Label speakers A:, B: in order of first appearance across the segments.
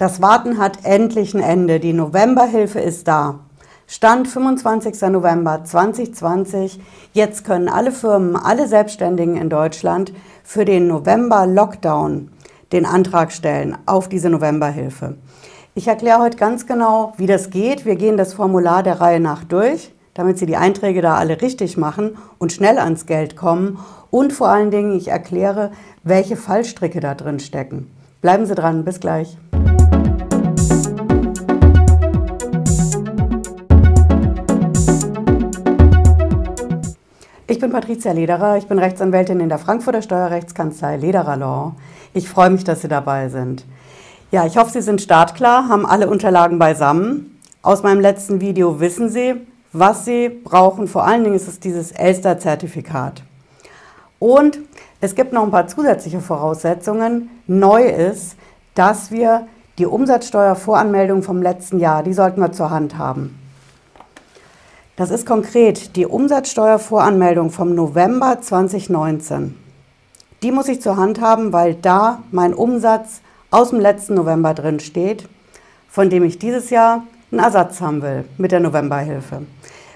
A: Das Warten hat endlich ein Ende. Die Novemberhilfe ist da. Stand 25. November 2020. Jetzt können alle Firmen, alle Selbstständigen in Deutschland für den November-Lockdown den Antrag stellen auf diese Novemberhilfe. Ich erkläre heute ganz genau, wie das geht. Wir gehen das Formular der Reihe nach durch, damit Sie die Einträge da alle richtig machen und schnell ans Geld kommen. Und vor allen Dingen, ich erkläre, welche Fallstricke da drin stecken. Bleiben Sie dran, bis gleich. Ich bin Patricia Lederer, ich bin Rechtsanwältin in der Frankfurter Steuerrechtskanzlei Lederer Law. Ich freue mich, dass Sie dabei sind. Ja, ich hoffe, Sie sind startklar, haben alle Unterlagen beisammen. Aus meinem letzten Video wissen Sie, was Sie brauchen. Vor allen Dingen ist es dieses Elster-Zertifikat. Und es gibt noch ein paar zusätzliche Voraussetzungen. Neu ist, dass wir die Umsatzsteuervoranmeldung vom letzten Jahr, die sollten wir zur Hand haben. Das ist konkret die Umsatzsteuervoranmeldung vom November 2019. Die muss ich zur Hand haben, weil da mein Umsatz aus dem letzten November drin steht, von dem ich dieses Jahr einen Ersatz haben will mit der Novemberhilfe.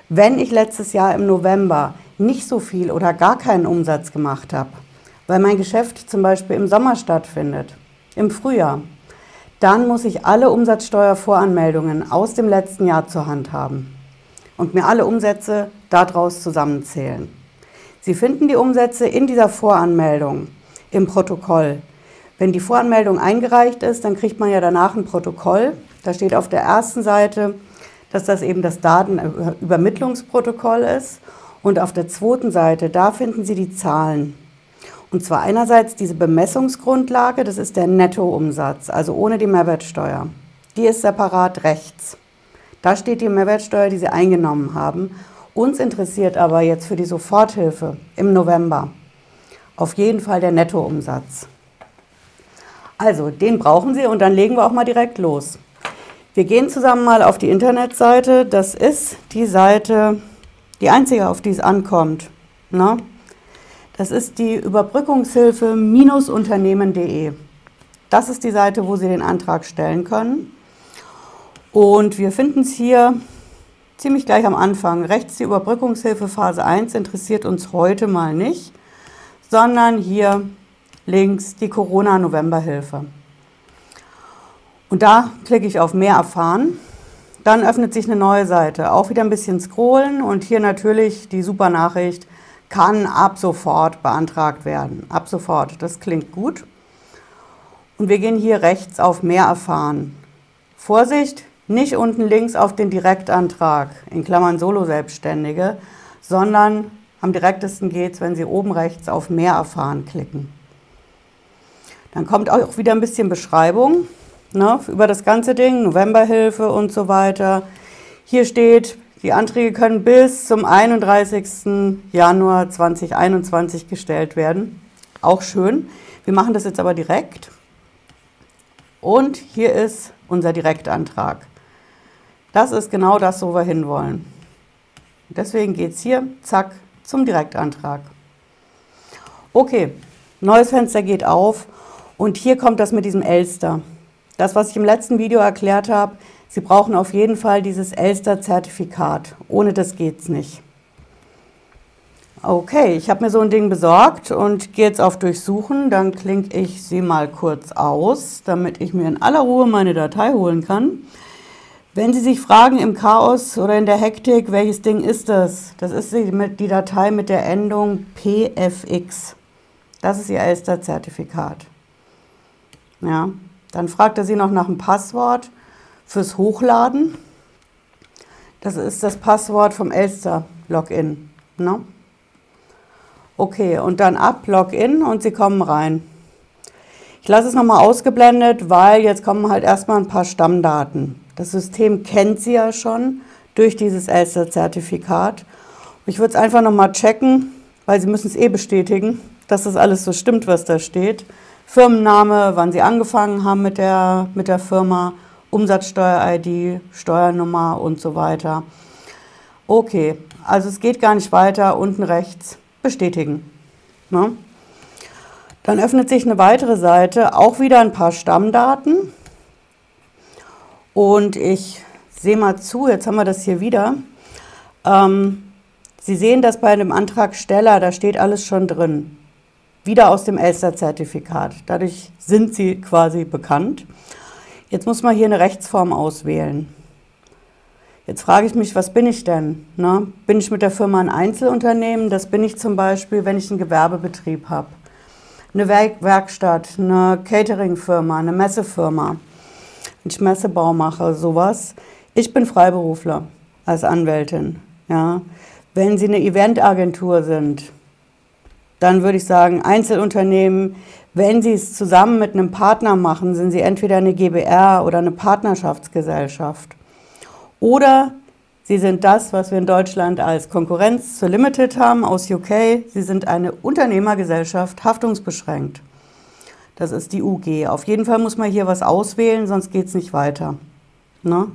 A: Wenn ich letztes Jahr im November nicht so viel oder gar keinen Umsatz gemacht habe, weil mein Geschäft zum Beispiel im Sommer stattfindet, im Frühjahr, dann muss ich alle Umsatzsteuervoranmeldungen aus dem letzten Jahr zur Hand haben und mir alle Umsätze daraus zusammenzählen. Sie finden die Umsätze in dieser Voranmeldung im Protokoll. Wenn die Voranmeldung eingereicht ist, dann kriegt man ja danach ein Protokoll. Da steht auf der ersten Seite, dass das eben das Datenübermittlungsprotokoll ist. Und auf der zweiten Seite, da finden Sie die Zahlen. Und zwar einerseits diese Bemessungsgrundlage, das ist der Nettoumsatz, also ohne die Mehrwertsteuer. Die ist separat rechts. Da steht die Mehrwertsteuer, die Sie eingenommen haben. Uns interessiert aber jetzt für die Soforthilfe im November auf jeden Fall der Nettoumsatz. Also, den brauchen Sie und dann legen wir auch mal direkt los. Wir gehen zusammen mal auf die Internetseite. Das ist die Seite, die einzige, auf die es ankommt. Na? Das ist die Überbrückungshilfe-unternehmen.de. Das ist die Seite, wo Sie den Antrag stellen können. Und wir finden es hier ziemlich gleich am Anfang. Rechts die Überbrückungshilfe Phase 1 interessiert uns heute mal nicht, sondern hier links die Corona-Novemberhilfe. Und da klicke ich auf Mehr erfahren. Dann öffnet sich eine neue Seite. Auch wieder ein bisschen scrollen und hier natürlich die super Nachricht, kann ab sofort beantragt werden. Ab sofort, das klingt gut. Und wir gehen hier rechts auf Mehr erfahren. Vorsicht, nicht unten links auf den Direktantrag, in Klammern Solo-Selbstständige, sondern am direktesten geht es, wenn Sie oben rechts auf Mehr erfahren klicken. Dann kommt auch wieder ein bisschen Beschreibung ne, über das ganze Ding, Novemberhilfe und so weiter. Hier steht, die Anträge können bis zum 31. Januar 2021 gestellt werden. Auch schön. Wir machen das jetzt aber direkt. Und hier ist unser Direktantrag. Das ist genau das, wo wir hinwollen. Deswegen geht es hier, zack, zum Direktantrag. Okay, neues Fenster geht auf und hier kommt das mit diesem Elster. Das, was ich im letzten Video erklärt habe, Sie brauchen auf jeden Fall dieses Elster-Zertifikat. Ohne das geht es nicht. Okay, ich habe mir so ein Ding besorgt und gehe jetzt auf Durchsuchen. Dann klinke ich sie mal kurz aus, damit ich mir in aller Ruhe meine Datei holen kann. Wenn Sie sich fragen im Chaos oder in der Hektik, welches Ding ist das? Das ist die, Datei mit der Endung PFX. Das ist Ihr Elster-Zertifikat. Ja, dann fragt er Sie noch nach dem Passwort fürs Hochladen. Das ist das Passwort vom Elster-Login. Ne? Okay, und dann ab, Login und Sie kommen rein. Ich lasse es nochmal ausgeblendet, weil jetzt kommen halt erstmal ein paar Stammdaten. Das System kennt sie ja schon durch dieses Elster-Zertifikat. Ich würde es einfach nochmal checken, weil Sie müssen es eh bestätigen, dass das alles so stimmt, was da steht. Firmenname, wann Sie angefangen haben mit der, mit der Firma, Umsatzsteuer-ID, Steuernummer und so weiter. Okay, also es geht gar nicht weiter. Unten rechts bestätigen. Ne? Dann öffnet sich eine weitere Seite, auch wieder ein paar Stammdaten Und ich sehe mal zu, jetzt haben wir das hier wieder. Ähm, Sie sehen das bei einem Antragsteller, da steht alles schon drin. Wieder aus dem Elster-Zertifikat. Dadurch sind Sie quasi bekannt. Jetzt muss man hier eine Rechtsform auswählen. Jetzt frage ich mich, was bin ich denn? Ne? Bin ich mit der Firma ein Einzelunternehmen? Das bin ich zum Beispiel, wenn ich einen Gewerbebetrieb habe. Eine Werk Werkstatt, eine Cateringfirma, eine Messefirma. Ich Messebau mache, sowas. Ich bin Freiberufler als Anwältin. Ja. Wenn Sie eine Eventagentur sind, dann würde ich sagen Einzelunternehmen. Wenn Sie es zusammen mit einem Partner machen, sind Sie entweder eine GBR oder eine Partnerschaftsgesellschaft. Oder Sie sind das, was wir in Deutschland als Konkurrenz zur Limited haben aus UK. Sie sind eine Unternehmergesellschaft, haftungsbeschränkt. Das ist die UG. Auf jeden Fall muss man hier was auswählen, sonst geht es nicht weiter. Ne?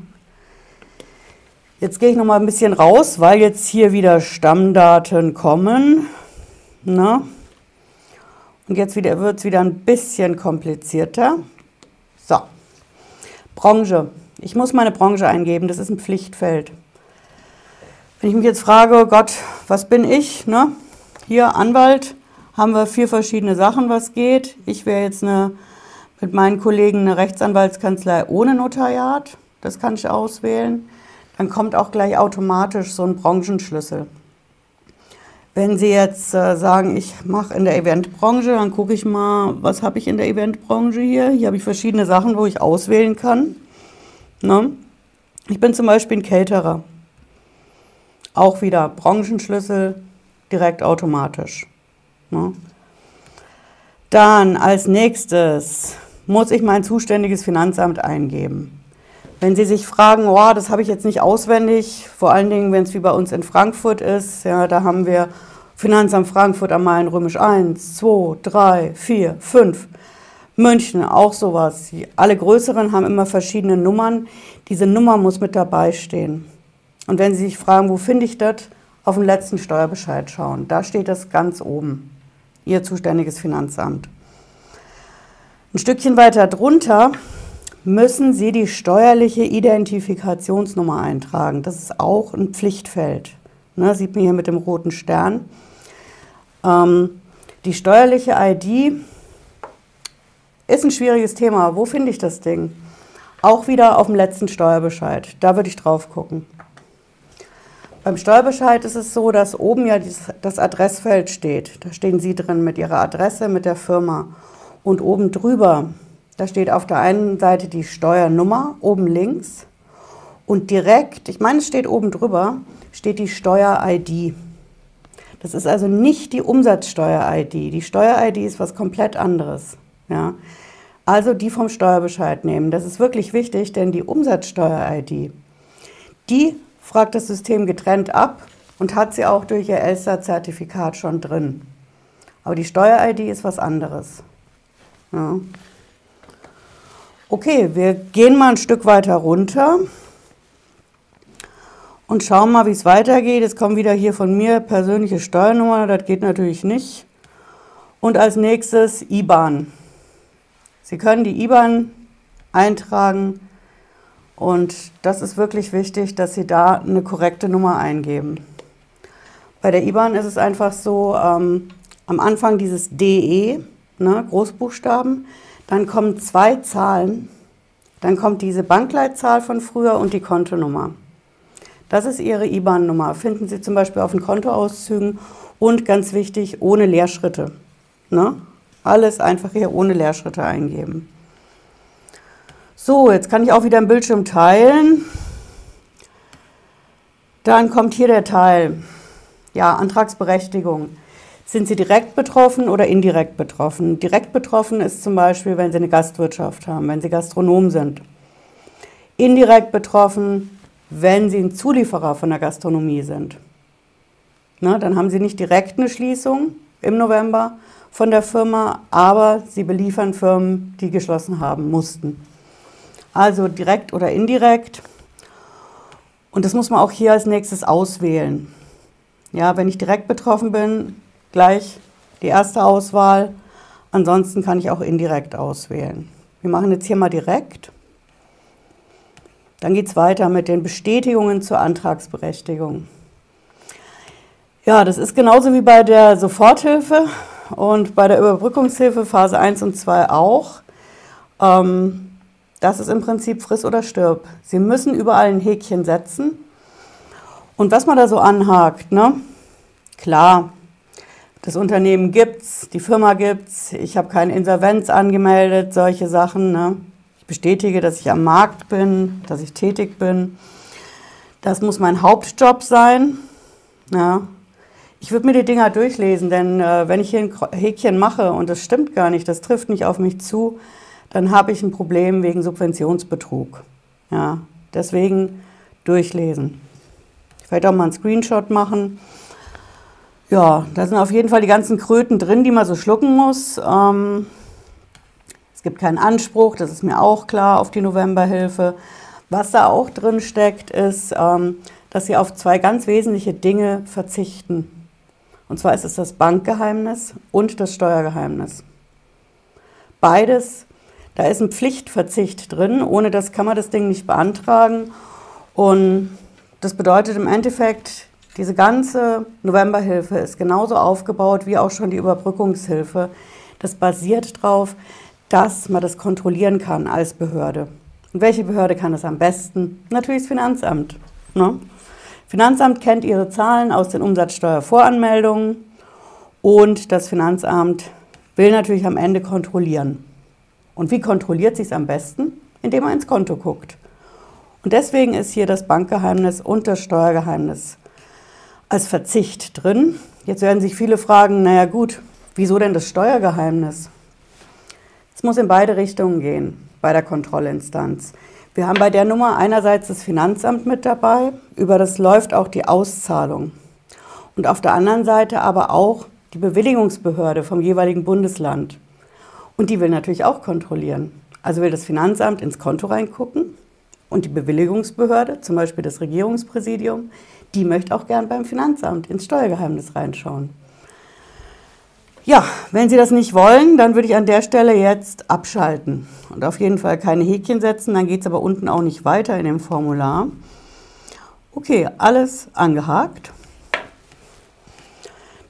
A: Jetzt gehe ich noch mal ein bisschen raus, weil jetzt hier wieder Stammdaten kommen. Ne? Und jetzt wird es wieder ein bisschen komplizierter. So, Branche. Ich muss meine Branche eingeben, das ist ein Pflichtfeld. Wenn ich mich jetzt frage, oh Gott, was bin ich? Ne? Hier Anwalt, haben wir vier verschiedene Sachen, was geht. Ich wäre jetzt eine, mit meinen Kollegen eine Rechtsanwaltskanzlei ohne Notariat. Das kann ich auswählen. Dann kommt auch gleich automatisch so ein Branchenschlüssel. Wenn Sie jetzt äh, sagen, ich mache in der Eventbranche, dann gucke ich mal, was habe ich in der Eventbranche hier. Hier habe ich verschiedene Sachen, wo ich auswählen kann. Ne? Ich bin zum Beispiel ein Caterer. Auch wieder Branchenschlüssel direkt automatisch. Ne? Dann als nächstes muss ich mein zuständiges Finanzamt eingeben. Wenn Sie sich fragen, oh, das habe ich jetzt nicht auswendig, vor allen Dingen, wenn es wie bei uns in Frankfurt ist, ja, da haben wir Finanzamt Frankfurt am Main römisch 1, 2, 3, 4, 5. München auch sowas. Alle größeren haben immer verschiedene Nummern. Diese Nummer muss mit dabei stehen. Und wenn Sie sich fragen, wo finde ich das? Auf den letzten Steuerbescheid schauen. Da steht das ganz oben. Ihr zuständiges Finanzamt. Ein Stückchen weiter drunter müssen Sie die steuerliche Identifikationsnummer eintragen. Das ist auch ein Pflichtfeld. Ne, sieht man hier mit dem roten Stern. Ähm, die steuerliche ID ist ein schwieriges Thema. Wo finde ich das Ding? Auch wieder auf dem letzten Steuerbescheid. Da würde ich drauf gucken. Beim Steuerbescheid ist es so, dass oben ja das Adressfeld steht. Da stehen Sie drin mit Ihrer Adresse, mit der Firma. Und oben drüber, da steht auf der einen Seite die Steuernummer, oben links. Und direkt, ich meine, es steht oben drüber, steht die Steuer-ID. Das ist also nicht die Umsatzsteuer-ID. Die Steuer-ID ist was komplett anderes. Ja. Also die vom Steuerbescheid nehmen. Das ist wirklich wichtig, denn die Umsatzsteuer-ID, die fragt das System getrennt ab und hat sie auch durch ihr Elster-Zertifikat schon drin. Aber die Steuer-ID ist was anderes. Ja. Okay, wir gehen mal ein Stück weiter runter und schauen mal, wie es weitergeht. Jetzt kommt wieder hier von mir persönliche Steuernummer, das geht natürlich nicht. Und als nächstes IBAN. Sie können die IBAN eintragen und das ist wirklich wichtig, dass Sie da eine korrekte Nummer eingeben. Bei der IBAN ist es einfach so, ähm, am Anfang dieses DE, ne, Großbuchstaben, dann kommen zwei Zahlen, dann kommt diese Bankleitzahl von früher und die Kontonummer. Das ist Ihre IBAN-Nummer. Finden Sie zum Beispiel auf den Kontoauszügen und ganz wichtig, ohne Leerschritte. Ne? Alles einfach hier ohne Leerschritte eingeben. So, jetzt kann ich auch wieder im Bildschirm teilen. Dann kommt hier der Teil. Ja, Antragsberechtigung. Sind Sie direkt betroffen oder indirekt betroffen? Direkt betroffen ist zum Beispiel, wenn Sie eine Gastwirtschaft haben, wenn Sie Gastronom sind. Indirekt betroffen wenn Sie ein Zulieferer von der Gastronomie sind. Na, dann haben Sie nicht direkt eine Schließung im November von der Firma, aber Sie beliefern Firmen, die geschlossen haben mussten. Also direkt oder indirekt. Und das muss man auch hier als nächstes auswählen. Ja, wenn ich direkt betroffen bin, gleich die erste Auswahl. Ansonsten kann ich auch indirekt auswählen. Wir machen jetzt hier mal direkt. Dann geht es weiter mit den Bestätigungen zur Antragsberechtigung. Ja, das ist genauso wie bei der Soforthilfe und bei der Überbrückungshilfe Phase 1 und 2 auch. Ähm, das ist im Prinzip friss oder stirb. Sie müssen überall ein Häkchen setzen. Und was man da so anhakt, ne? Klar, das Unternehmen gibt's, die Firma gibt's, ich habe keine Insolvenz angemeldet, solche Sachen. Ne? Ich bestätige, dass ich am Markt bin, dass ich tätig bin. Das muss mein Hauptjob sein. Ja. Ich würde mir die Dinger durchlesen, denn äh, wenn ich hier ein Häkchen mache und das stimmt gar nicht, das trifft nicht auf mich zu, dann habe ich ein Problem wegen Subventionsbetrug. Ja. Deswegen durchlesen. Ich werde auch mal einen Screenshot machen. Ja, da sind auf jeden Fall die ganzen Kröten drin, die man so schlucken muss. Ähm, es gibt keinen Anspruch, das ist mir auch klar, auf die Novemberhilfe. Was da auch drin steckt, ist, ähm, dass sie auf zwei ganz wesentliche Dinge verzichten. Und zwar ist es das Bankgeheimnis und das Steuergeheimnis. Beides, da ist ein Pflichtverzicht drin, ohne das kann man das Ding nicht beantragen. Und das bedeutet im Endeffekt, diese ganze Novemberhilfe ist genauso aufgebaut wie auch schon die Überbrückungshilfe. Das basiert darauf, dass man das kontrollieren kann als Behörde. Und welche Behörde kann das am besten? Natürlich das Finanzamt. Ne? Finanzamt kennt ihre Zahlen aus den Umsatzsteuervoranmeldungen und das Finanzamt will natürlich am Ende kontrollieren. Und wie kontrolliert sich es am besten? Indem man ins Konto guckt. Und deswegen ist hier das Bankgeheimnis und das Steuergeheimnis als Verzicht drin. Jetzt werden sich viele fragen, naja gut, wieso denn das Steuergeheimnis? Es muss in beide Richtungen gehen bei der Kontrollinstanz. Wir haben bei der Nummer einerseits das Finanzamt mit dabei, über das läuft auch die Auszahlung. Und auf der anderen Seite aber auch die Bewilligungsbehörde vom jeweiligen Bundesland. Und die will natürlich auch kontrollieren. Also will das Finanzamt ins Konto reingucken und die Bewilligungsbehörde, zum Beispiel das Regierungspräsidium, die möchte auch gern beim Finanzamt ins Steuergeheimnis reinschauen. Ja, wenn Sie das nicht wollen, dann würde ich an der Stelle jetzt abschalten und auf jeden Fall keine Häkchen setzen, dann geht es aber unten auch nicht weiter in dem Formular. Okay, alles angehakt.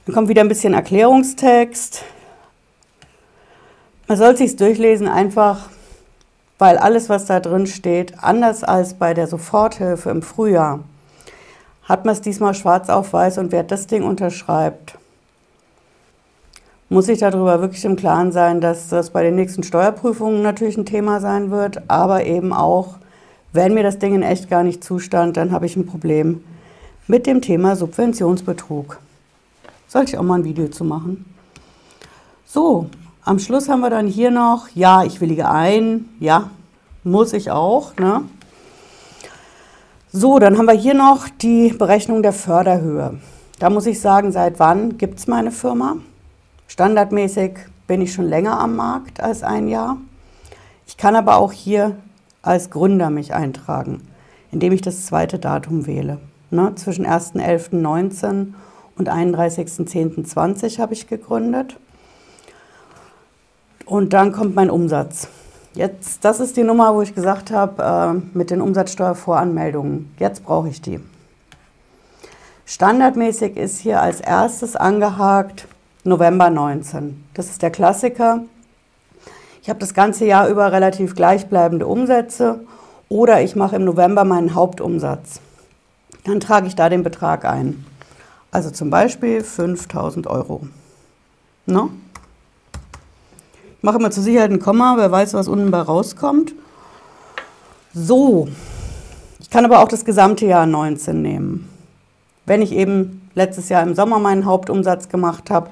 A: Dann kommt wieder ein bisschen Erklärungstext. Man soll sich durchlesen, einfach weil alles, was da drin steht, anders als bei der Soforthilfe im Frühjahr, hat man es diesmal schwarz auf weiß und wer das Ding unterschreibt, muss sich darüber wirklich im Klaren sein, dass das bei den nächsten Steuerprüfungen natürlich ein Thema sein wird, aber eben auch, wenn mir das Ding in echt gar nicht zustand, dann habe ich ein Problem mit dem Thema Subventionsbetrug. Sollte ich auch mal ein Video zu machen. So, am Schluss haben wir dann hier noch, ja, ich willige ein, ja, muss ich auch, ne? So, dann haben wir hier noch die Berechnung der Förderhöhe. Da muss ich sagen, seit wann gibt es meine Firma? Standardmäßig bin ich schon länger am Markt als ein Jahr. Ich kann aber auch hier als Gründer mich eintragen, indem ich das zweite Datum wähle. Ne, zwischen 1.11.19 und 31.10.20 habe ich gegründet. Und dann kommt mein Umsatz. Jetzt, das ist die Nummer, wo ich gesagt habe, äh, mit den Umsatzsteuervoranmeldungen. Jetzt brauche ich die. Standardmäßig ist hier als erstes angehakt November 19. Das ist der Klassiker. Ich habe das ganze Jahr über relativ gleichbleibende Umsätze oder ich mache im November meinen Hauptumsatz. Dann trage ich da den Betrag ein. Also zum Beispiel 5000 Euro. No? Mache mal zur Sicherheit ein Komma, wer weiß, was unten bei rauskommt. So, ich kann aber auch das gesamte Jahr 19 nehmen. Wenn ich eben letztes Jahr im Sommer meinen Hauptumsatz gemacht habe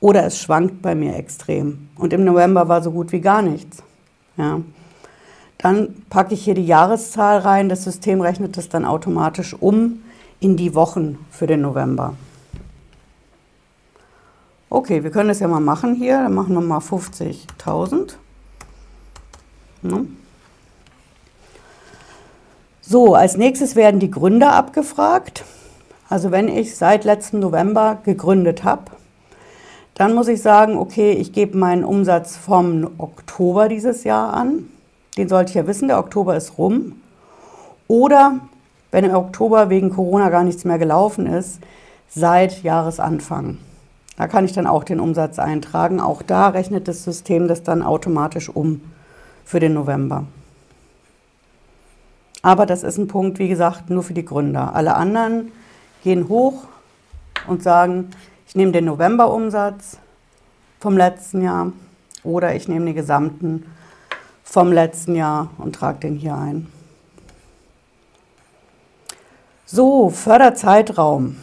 A: oder es schwankt bei mir extrem und im November war so gut wie gar nichts. Ja. Dann packe ich hier die Jahreszahl rein, das System rechnet das dann automatisch um in die Wochen für den November. Okay, wir können das ja mal machen hier. Dann machen wir mal 50.000. Ne? So, als nächstes werden die Gründer abgefragt. Also wenn ich seit letztem November gegründet habe, dann muss ich sagen, okay, ich gebe meinen Umsatz vom Oktober dieses Jahr an. Den sollte ich ja wissen, der Oktober ist rum. Oder wenn im Oktober wegen Corona gar nichts mehr gelaufen ist, seit Jahresanfang. Da kann ich dann auch den Umsatz eintragen. Auch da rechnet das System das dann automatisch um für den November. Aber das ist ein Punkt, wie gesagt, nur für die Gründer. Alle anderen gehen hoch und sagen, ich nehme den Novemberumsatz vom letzten Jahr oder ich nehme den gesamten vom letzten Jahr und trage den hier ein. So, Förderzeitraum.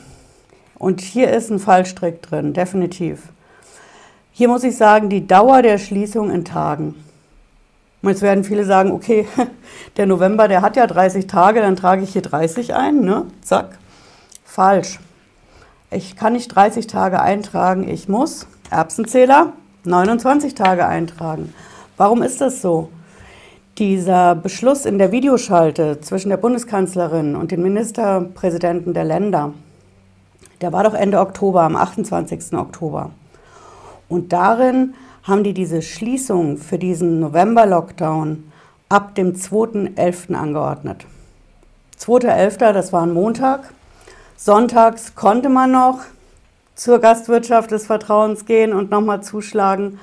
A: Und hier ist ein Fallstrick drin, definitiv. Hier muss ich sagen, die Dauer der Schließung in Tagen. Und jetzt werden viele sagen, okay, der November, der hat ja 30 Tage, dann trage ich hier 30 ein, ne? Zack. Falsch. Ich kann nicht 30 Tage eintragen, ich muss, Erbsenzähler, 29 Tage eintragen. Warum ist das so? Dieser Beschluss in der Videoschalte zwischen der Bundeskanzlerin und den Ministerpräsidenten der Länder, der war doch Ende Oktober, am 28. Oktober. Und darin haben die diese Schließung für diesen November-Lockdown ab dem 2.11. angeordnet. 2.11., das war ein Montag. Sonntags konnte man noch zur Gastwirtschaft des Vertrauens gehen und nochmal zuschlagen.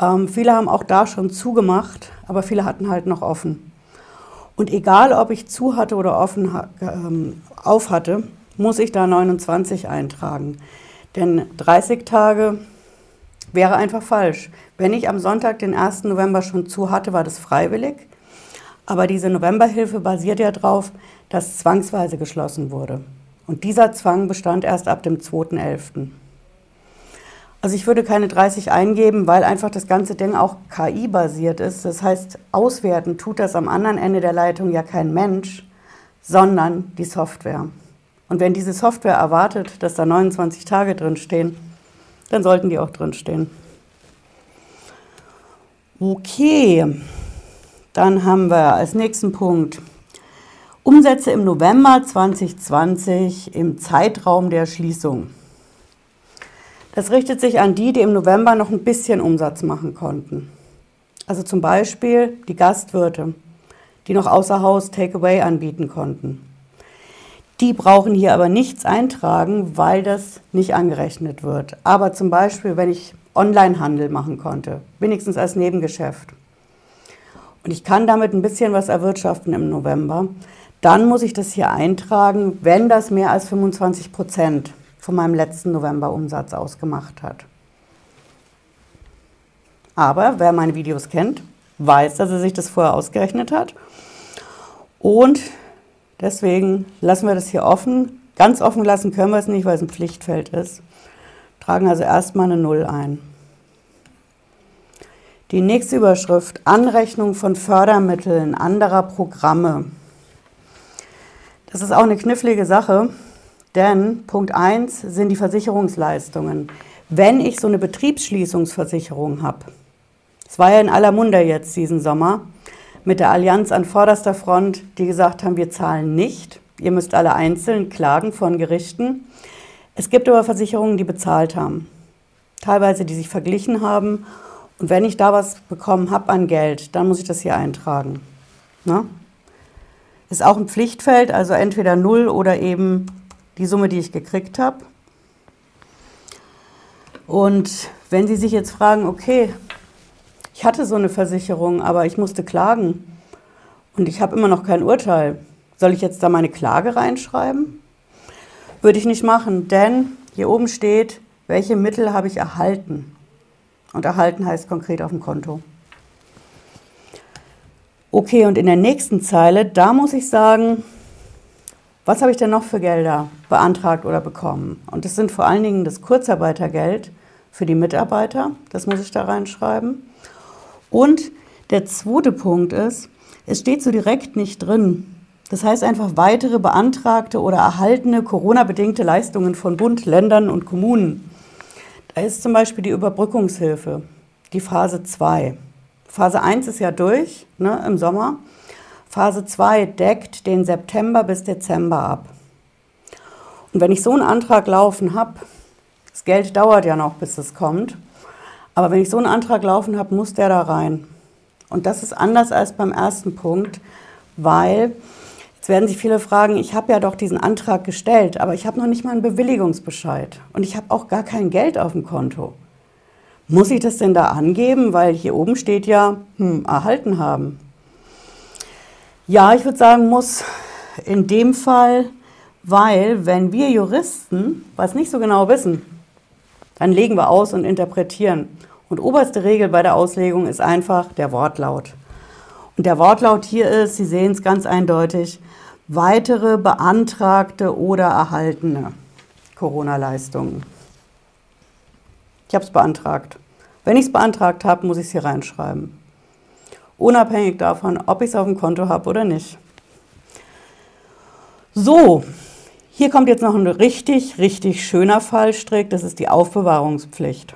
A: Ähm, viele haben auch da schon zugemacht, aber viele hatten halt noch offen. Und egal, ob ich zu hatte oder offen ähm, auf hatte, muss ich da 29 eintragen. Denn 30 Tage wäre einfach falsch. Wenn ich am Sonntag, den 1. November schon zu hatte, war das freiwillig. Aber diese Novemberhilfe basiert ja darauf, dass zwangsweise geschlossen wurde. Und dieser Zwang bestand erst ab dem 2.11. Also ich würde keine 30 eingeben, weil einfach das ganze Ding auch KI-basiert ist. Das heißt, auswerten tut das am anderen Ende der Leitung ja kein Mensch, sondern die Software. Und wenn diese Software erwartet, dass da 29 Tage drin stehen, dann sollten die auch drin stehen. Okay, dann haben wir als nächsten Punkt Umsätze im November 2020 im Zeitraum der Schließung. Das richtet sich an die, die im November noch ein bisschen Umsatz machen konnten. Also zum Beispiel die Gastwirte, die noch außer Haus Takeaway anbieten konnten. Die brauchen hier aber nichts eintragen, weil das nicht angerechnet wird. Aber zum Beispiel, wenn ich Onlinehandel machen konnte, wenigstens als Nebengeschäft, und ich kann damit ein bisschen was erwirtschaften im November, dann muss ich das hier eintragen, wenn das mehr als 25 Prozent von meinem letzten November-Umsatz ausgemacht hat. Aber wer meine Videos kennt, weiß, dass er sich das vorher ausgerechnet hat. Und Deswegen lassen wir das hier offen. Ganz offen lassen können wir es nicht, weil es ein Pflichtfeld ist. Tragen also erstmal eine Null ein. Die nächste Überschrift, Anrechnung von Fördermitteln anderer Programme. Das ist auch eine knifflige Sache, denn Punkt 1 sind die Versicherungsleistungen. Wenn ich so eine Betriebsschließungsversicherung habe, es war ja in aller Munde jetzt diesen Sommer, mit der Allianz an vorderster Front, die gesagt haben, wir zahlen nicht. Ihr müsst alle einzeln klagen von Gerichten. Es gibt aber Versicherungen, die bezahlt haben. Teilweise, die sich verglichen haben. Und wenn ich da was bekommen habe an Geld, dann muss ich das hier eintragen. Ne? Ist auch ein Pflichtfeld, also entweder null oder eben die Summe, die ich gekriegt habe. Und wenn Sie sich jetzt fragen, okay, ich hatte so eine Versicherung, aber ich musste klagen und ich habe immer noch kein Urteil. Soll ich jetzt da meine Klage reinschreiben? Würde ich nicht machen, denn hier oben steht, welche Mittel habe ich erhalten. Und erhalten heißt konkret auf dem Konto. Okay, und in der nächsten Zeile, da muss ich sagen, was habe ich denn noch für Gelder beantragt oder bekommen? Und das sind vor allen Dingen das Kurzarbeitergeld für die Mitarbeiter, das muss ich da reinschreiben. Und der zweite Punkt ist, es steht so direkt nicht drin. Das heißt einfach weitere beantragte oder erhaltene Corona-bedingte Leistungen von Bund, Ländern und Kommunen. Da ist zum Beispiel die Überbrückungshilfe, die Phase 2. Phase 1 ist ja durch ne, im Sommer. Phase 2 deckt den September bis Dezember ab. Und wenn ich so einen Antrag laufen habe, das Geld dauert ja noch, bis es kommt, aber wenn ich so einen Antrag laufen habe, muss der da rein. Und das ist anders als beim ersten Punkt, weil, jetzt werden sich viele fragen, ich habe ja doch diesen Antrag gestellt, aber ich habe noch nicht mal einen Bewilligungsbescheid und ich habe auch gar kein Geld auf dem Konto. Muss ich das denn da angeben, weil hier oben steht ja, hm, erhalten haben? Ja, ich würde sagen, muss in dem Fall, weil wenn wir Juristen was nicht so genau wissen, dann legen wir aus und interpretieren. Und oberste Regel bei der Auslegung ist einfach der Wortlaut. Und der Wortlaut hier ist, Sie sehen es ganz eindeutig, weitere beantragte oder erhaltene Corona-Leistungen. Ich habe es beantragt. Wenn ich es beantragt habe, muss ich es hier reinschreiben. Unabhängig davon, ob ich es auf dem Konto habe oder nicht. So, hier kommt jetzt noch ein richtig, richtig schöner Fallstrick. Das ist die Aufbewahrungspflicht.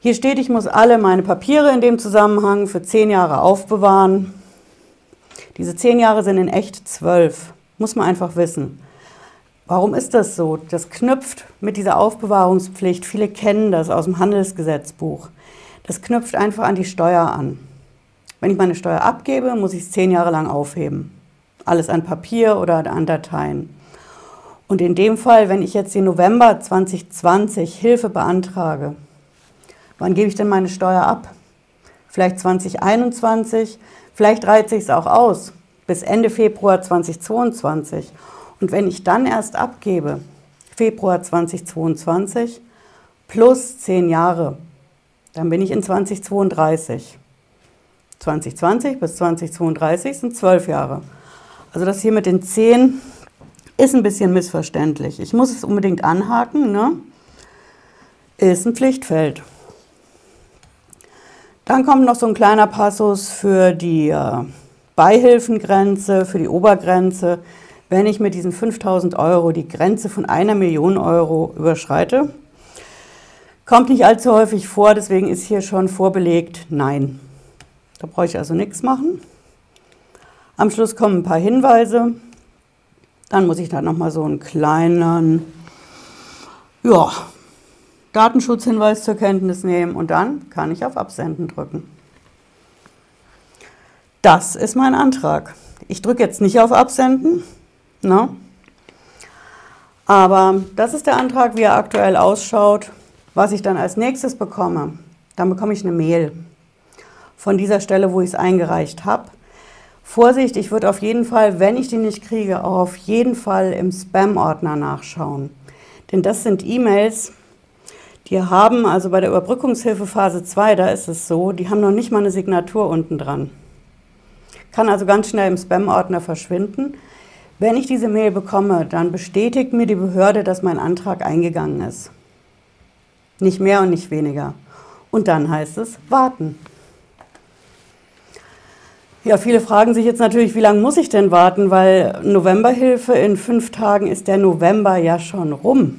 A: Hier steht, ich muss alle meine Papiere in dem Zusammenhang für zehn Jahre aufbewahren. Diese zehn Jahre sind in echt zwölf. Muss man einfach wissen. Warum ist das so? Das knüpft mit dieser Aufbewahrungspflicht, viele kennen das aus dem Handelsgesetzbuch, das knüpft einfach an die Steuer an. Wenn ich meine Steuer abgebe, muss ich es zehn Jahre lang aufheben. Alles an Papier oder an Dateien. Und in dem Fall, wenn ich jetzt im November 2020 Hilfe beantrage, wann gebe ich denn meine Steuer ab? Vielleicht 2021, vielleicht reize ich es auch aus bis Ende Februar 2022. Und wenn ich dann erst abgebe, Februar 2022 plus zehn Jahre, dann bin ich in 2032. 2020 bis 2032 sind zwölf Jahre. Also das hier mit den zehn ist ein bisschen missverständlich. Ich muss es unbedingt anhaken. Ne? Ist ein Pflichtfeld. Dann kommt noch so ein kleiner Passus für die äh, Beihilfengrenze, für die Obergrenze wenn ich mit diesen 5000 Euro die Grenze von einer Million Euro überschreite. Kommt nicht allzu häufig vor, deswegen ist hier schon vorbelegt Nein. Da brauche ich also nichts machen. Am Schluss kommen ein paar Hinweise. Dann muss ich da nochmal so einen kleinen ja, Datenschutzhinweis zur Kenntnis nehmen und dann kann ich auf Absenden drücken. Das ist mein Antrag. Ich drücke jetzt nicht auf Absenden, Ne? Aber das ist der Antrag, wie er aktuell ausschaut. Was ich dann als nächstes bekomme, dann bekomme ich eine Mail von dieser Stelle, wo ich es eingereicht habe. Vorsicht, ich würde auf jeden Fall, wenn ich die nicht kriege, auch auf jeden Fall im Spam-Ordner nachschauen. Denn das sind E-Mails, die haben, also bei der Überbrückungshilfe Phase 2, da ist es so, die haben noch nicht mal eine Signatur unten dran. Kann also ganz schnell im Spam-Ordner verschwinden. Wenn ich diese Mail bekomme, dann bestätigt mir die Behörde, dass mein Antrag eingegangen ist. Nicht mehr und nicht weniger. Und dann heißt es warten. Ja, viele fragen sich jetzt natürlich, wie lange muss ich denn warten, weil Novemberhilfe in fünf Tagen ist der November ja schon rum.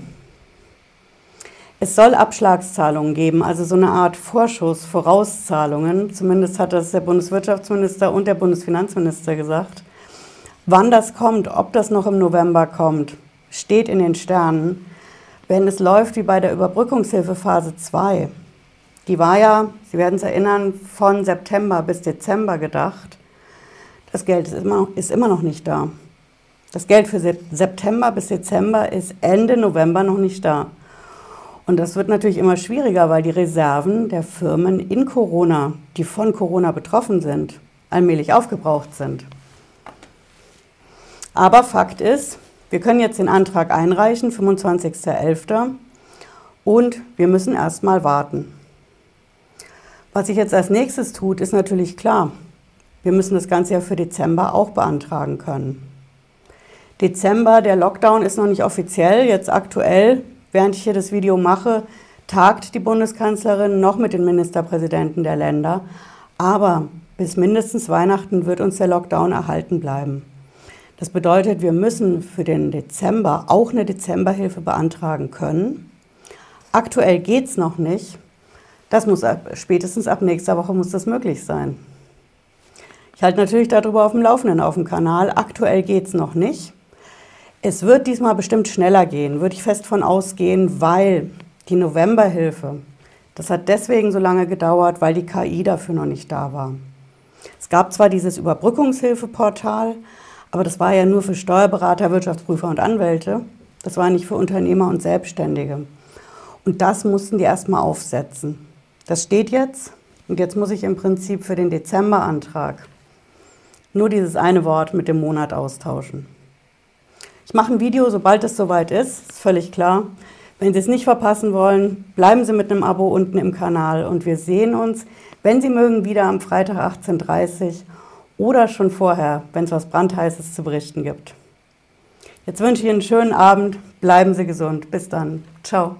A: Es soll Abschlagszahlungen geben, also so eine Art Vorschuss, Vorauszahlungen. Zumindest hat das der Bundeswirtschaftsminister und der Bundesfinanzminister gesagt. Wann das kommt, ob das noch im November kommt, steht in den Sternen. Wenn es läuft wie bei der Überbrückungshilfe Phase 2, die war ja, Sie werden es erinnern, von September bis Dezember gedacht. Das Geld ist immer, ist immer noch nicht da. Das Geld für September bis Dezember ist Ende November noch nicht da. Und das wird natürlich immer schwieriger, weil die Reserven der Firmen in Corona, die von Corona betroffen sind, allmählich aufgebraucht sind. Aber Fakt ist, wir können jetzt den Antrag einreichen, 25.11. Und wir müssen erstmal warten. Was sich jetzt als nächstes tut, ist natürlich klar. Wir müssen das Ganze ja für Dezember auch beantragen können. Dezember, der Lockdown ist noch nicht offiziell. Jetzt aktuell, während ich hier das Video mache, tagt die Bundeskanzlerin noch mit den Ministerpräsidenten der Länder. Aber bis mindestens Weihnachten wird uns der Lockdown erhalten bleiben. Das bedeutet, wir müssen für den Dezember auch eine Dezemberhilfe beantragen können. Aktuell geht es noch nicht. Das muss ab, spätestens ab nächster Woche muss das möglich sein. Ich halte natürlich darüber auf dem Laufenden auf dem Kanal. Aktuell geht es noch nicht. Es wird diesmal bestimmt schneller gehen, würde ich fest von ausgehen, weil die Novemberhilfe, das hat deswegen so lange gedauert, weil die KI dafür noch nicht da war. Es gab zwar dieses Überbrückungshilfeportal, Aber das war ja nur für Steuerberater, Wirtschaftsprüfer und Anwälte. Das war nicht für Unternehmer und Selbstständige. Und das mussten die erstmal aufsetzen. Das steht jetzt. Und jetzt muss ich im Prinzip für den Dezemberantrag nur dieses eine Wort mit dem Monat austauschen. Ich mache ein Video, sobald es soweit ist, ist völlig klar. Wenn Sie es nicht verpassen wollen, bleiben Sie mit einem Abo unten im Kanal und wir sehen uns, wenn Sie mögen, wieder am Freitag 18.30 Uhr oder schon vorher, wenn es was Brandheißes zu berichten gibt. Jetzt wünsche ich Ihnen einen schönen Abend, bleiben Sie gesund. Bis dann. Ciao.